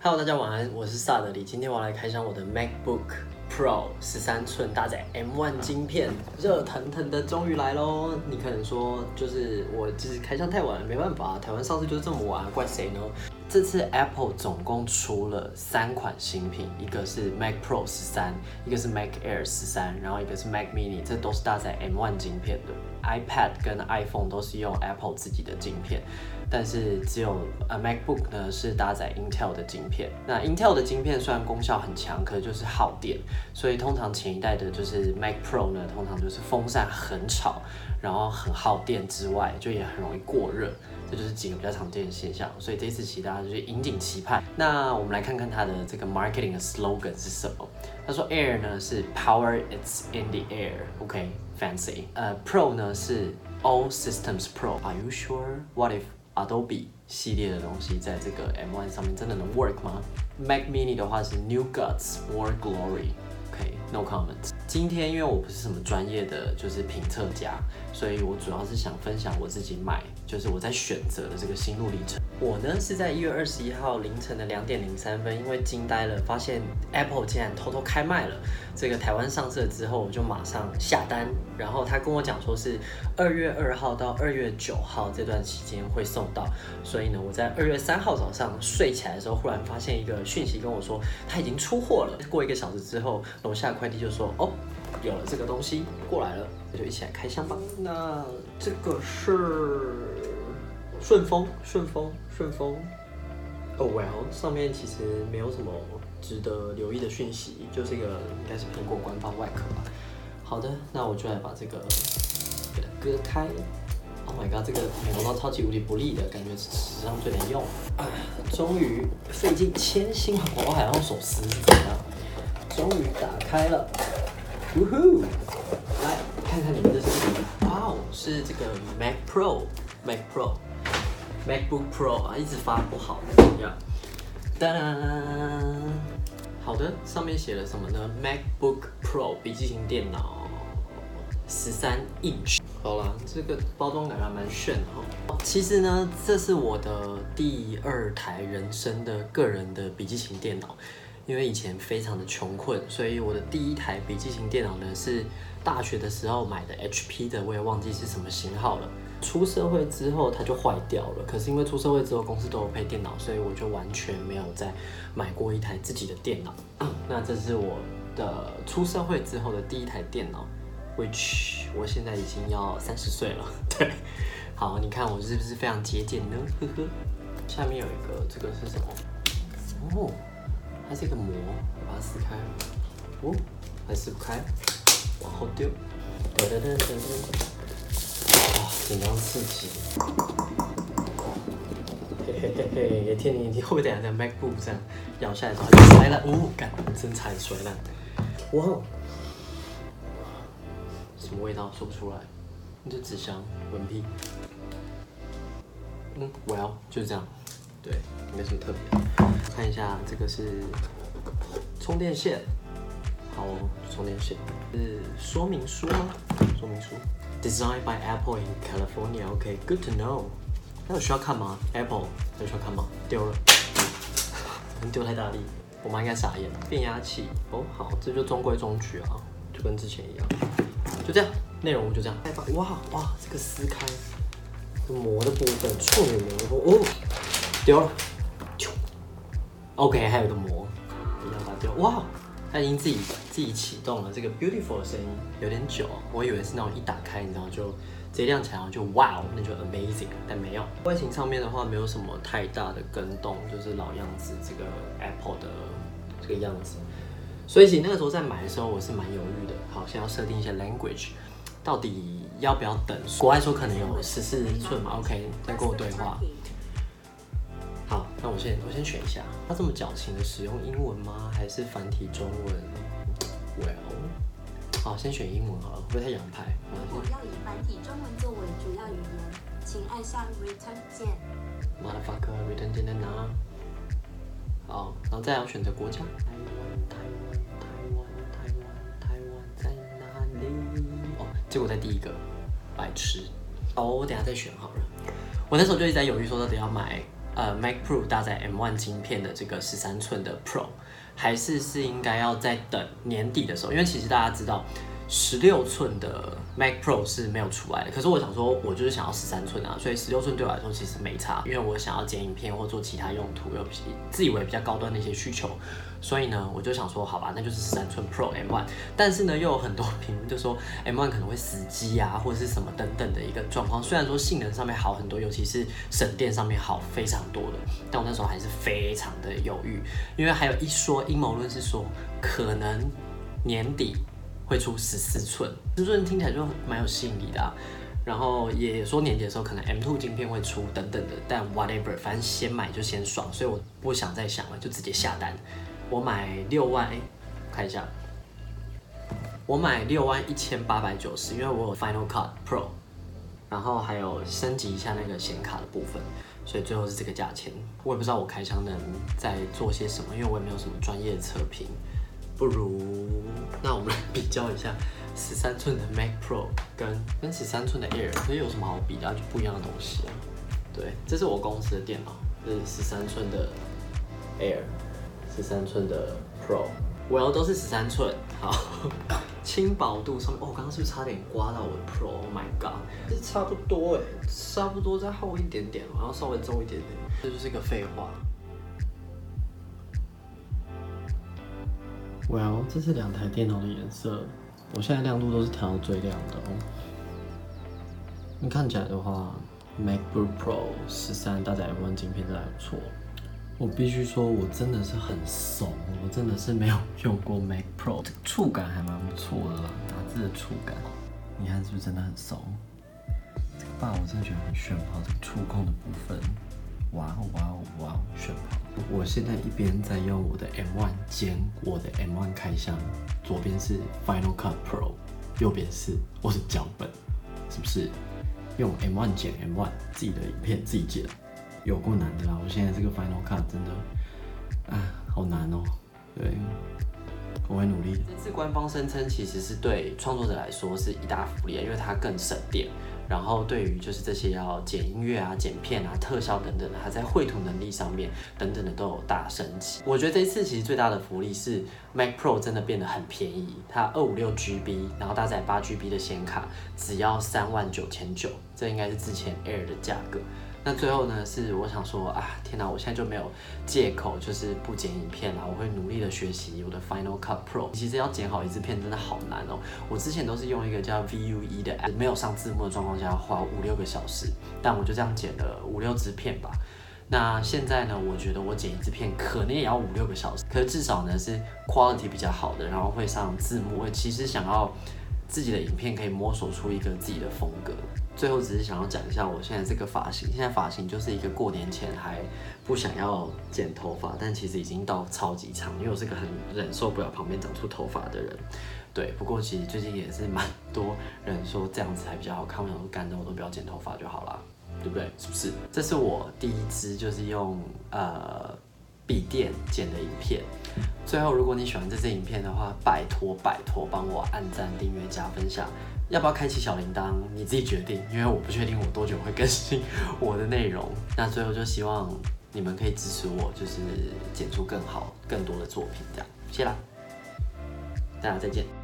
Hello，大家晚安，我是萨德里。今天我要来开箱我的 MacBook Pro 十三寸搭载 M1 晶片，热腾腾的终于来喽！你可能说，就是我就是开箱太晚了，没办法，台湾上市就是这么晚，怪谁呢？这次 Apple 总共出了三款新品，一个是 Mac Pro 十三，一个是 Mac Air 十三，然后一个是 Mac Mini，这都是搭载 M1 晶片的。iPad 跟 iPhone 都是用 Apple 自己的晶片，但是只有呃 MacBook 呢是搭载 Intel 的晶片。那 Intel 的晶片虽然功效很强，可是就是耗电，所以通常前一代的就是 Mac Pro 呢，通常就是风扇很吵，然后很耗电之外，就也很容易过热。这就是几个比较常见的现象，所以这次其他就是引颈期盼。那我们来看看它的这个 marketing 的 slogan 是什么？他说 Air 呢是 Power it's in the air，OK，fancy。呃，Pro 呢是 All systems Pro，Are you sure？What if Adobe 系列的东西在这个 M1 上面真的能 work 吗？Mac Mini 的话是 New guts more No comment。今天因为我不是什么专业的就是评测家，所以我主要是想分享我自己买。就是我在选择的这个心路历程。我呢是在一月二十一号凌晨的两点零三分，因为惊呆了，发现 Apple 竟然偷偷开卖了。这个台湾上市了之后，我就马上下单。然后他跟我讲说是二月二号到二月九号这段期间会送到。所以呢，我在二月三号早上睡起来的时候，忽然发现一个讯息跟我说他已经出货了。过一个小时之后，楼下快递就说哦，有了这个东西过来了，那就一起来开箱吧。那这个是。顺丰，顺丰，顺丰。Oh well，上面其实没有什么值得留意的讯息，就是一个应该是苹果官方外壳吧。好的，那我就来把这个给它割开。Oh my god，这个美国刀超级无敌不利的感觉，史上最难用。啊 终于费尽千辛万苦，还要用手撕，怎么样？终于打开了。呜呼！来看看里面的是什么？哇哦，是这个 Mac Pro，Mac Pro。MacBook Pro 啊，一直发不好，怎么样。噔，好的，上面写了什么呢？MacBook Pro 笔记型电脑，十三 inch。好啦，这个包装感还蛮炫的哈。其实呢，这是我的第二台人生的个人的笔记型电脑，因为以前非常的穷困，所以我的第一台笔记型电脑呢是大学的时候买的 HP 的，我也忘记是什么型号了。出社会之后它就坏掉了，可是因为出社会之后公司都有配电脑，所以我就完全没有再买过一台自己的电脑。那这是我的出社会之后的第一台电脑，which 我现在已经要三十岁了。对，好，你看我是不是非常节俭呢？呵呵。下面有一个，这个是什么？哦，它是一个膜，把它撕开。哦，还撕不开，往后丢。噔噔噔噔噔。紧张刺激，嘿嘿嘿嘿，也天你你会不会等下在 MacBook 这样咬下来之后摔烂？哦，干，真差点摔烂。哇，什么味道说不出来？那就纸箱，文屁。嗯，Well，就是这样，对，没什么特别。看一下，这个是充电线，好，充电线是说明书吗？说明书。Designed by Apple in California. OK, good to know. 那有需要看吗？Apple 有需要看吗？丢了，丢太大力，我妈应该傻眼。变压器，哦，好，这就中规中矩啊，就跟之前一样，就这样，内容就这样。哇哇，这个撕开，膜的部分，处女膜哦，丢了，OK，还有个膜，一样把它丢，哇。它已经自己自己启动了，这个 beautiful 的声音有点久，我以为是那种一打开，你知道就直接亮起来，然后就哇哦，那就 amazing，但没有。外形上面的话，没有什么太大的跟动，就是老样子，这个 Apple 的这个样子。所以其实那个时候在买的时候，我是蛮犹豫的。好，像要设定一些 language，到底要不要等？国外说可能有十四寸嘛，OK，再跟我对话。好，那我先我先选一下。他这么矫情的使用英文吗？还是繁体中文？Well，好，先选英文好了，不会太洋派。如果要以繁体中文作为主要语言，请按下 Return 键。Motherfucker，Return 键在哪？好，然后再要选择国家。台湾，台湾，台湾，台湾，台湾在哪里？哦，结果在第一个，白痴。哦，我等下再选好了。我那时候就一直在犹豫，说到底要买。呃 Mac Pro 搭载 M1 晶片的这个十三寸的 Pro，还是是应该要在等年底的时候？因为其实大家知道。十六寸的 Mac Pro 是没有出来的，可是我想说，我就是想要十三寸啊，所以十六寸对我来说其实没差，因为我想要剪影片或做其他用途，有自以为比较高端的一些需求，所以呢，我就想说，好吧，那就是十三寸 Pro M1。但是呢，又有很多 评论就说 M1 可能会死机啊，或者是什么等等的一个状况。虽然说性能上面好很多，尤其是省电上面好非常多的，但我那时候还是非常的犹豫，因为还有一说阴谋论是说，可能年底。会出十四寸，十四寸听起来就蛮有吸引力的啊。然后也说年底的时候可能 M2 镜片会出等等的，但 whatever，反正先买就先爽，所以我不想再想了，就直接下单。我买六万，哎，看一下，我买六万一千八百九十，因为我有 Final Cut Pro，然后还有升级一下那个显卡的部分，所以最后是这个价钱。我也不知道我开箱能再做些什么，因为我也没有什么专业测评。不如，那我们来比较一下十三寸的 Mac Pro 跟跟十三寸的 Air，可以有什么好比的？就不一样的东西啊。对，这是我公司的电脑，这是十三寸的 Air，十三寸的 Pro，我要都是十三寸。好，轻薄度上面，哦，刚刚是不是差点刮到我的 Pro？Oh my god，这差不多哎，差不多再厚一点点，然后稍微重一点点，这就是一个废话。Well，这是两台电脑的颜色，我现在亮度都是调到最亮的哦。你看起来的话，MacBook Pro 十三搭载 M1 镜片真的还不错。我必须说，我真的是很怂，我真的是没有用过 Mac Pro，触感还蛮不错的啦，打字的触感，你看是不是真的很怂？这个把我真的觉得很炫炮，这个触控的部分。哇哦哇哦哇哦！炫跑！我现在一边在用我的 M1 兼我的 M1 开箱，左边是 Final Cut Pro，右边是我的脚本，是不是？用 M1 剪 M1 自己的影片自己剪，有过难的啦！我现在这个 Final Cut 真的，啊，好难哦。对，我会努力。这次官方声称其实是对创作者来说是一大福利，因为它更省电。然后对于就是这些要剪音乐啊、剪片啊、特效等等的，它在绘图能力上面等等的都有大升级。我觉得这一次其实最大的福利是 Mac Pro 真的变得很便宜，它二五六 GB，然后搭载八 GB 的显卡，只要三万九千九，这应该是之前 Air 的价格。那最后呢，是我想说啊，天哪，我现在就没有借口，就是不剪影片啦。我会努力的学习我的 Final Cut Pro。其实要剪好一支片真的好难哦。我之前都是用一个叫 VUE 的 app，没有上字幕的状况下，花五六个小时。但我就这样剪了五六支片吧。那现在呢，我觉得我剪一支片可能也要五六个小时，可是至少呢是 quality 比较好的，然后会上字幕。我其实想要自己的影片可以摸索出一个自己的风格。最后只是想要讲一下我现在这个发型，现在发型就是一个过年前还不想要剪头发，但其实已经到超级长，因为我是个很忍受不了旁边长出头发的人。对，不过其实最近也是蛮多人说这样子还比较好看，我想说干的我都不要剪头发就好了，对不对？是不是？这是我第一支就是用呃笔电剪的影片。最后如果你喜欢这支影片的话，拜托拜托帮我按赞、订阅、加分享。要不要开启小铃铛？你自己决定，因为我不确定我多久会更新我的内容。那最后就希望你们可以支持我，就是剪出更好、更多的作品，这样。谢啦，大家再见。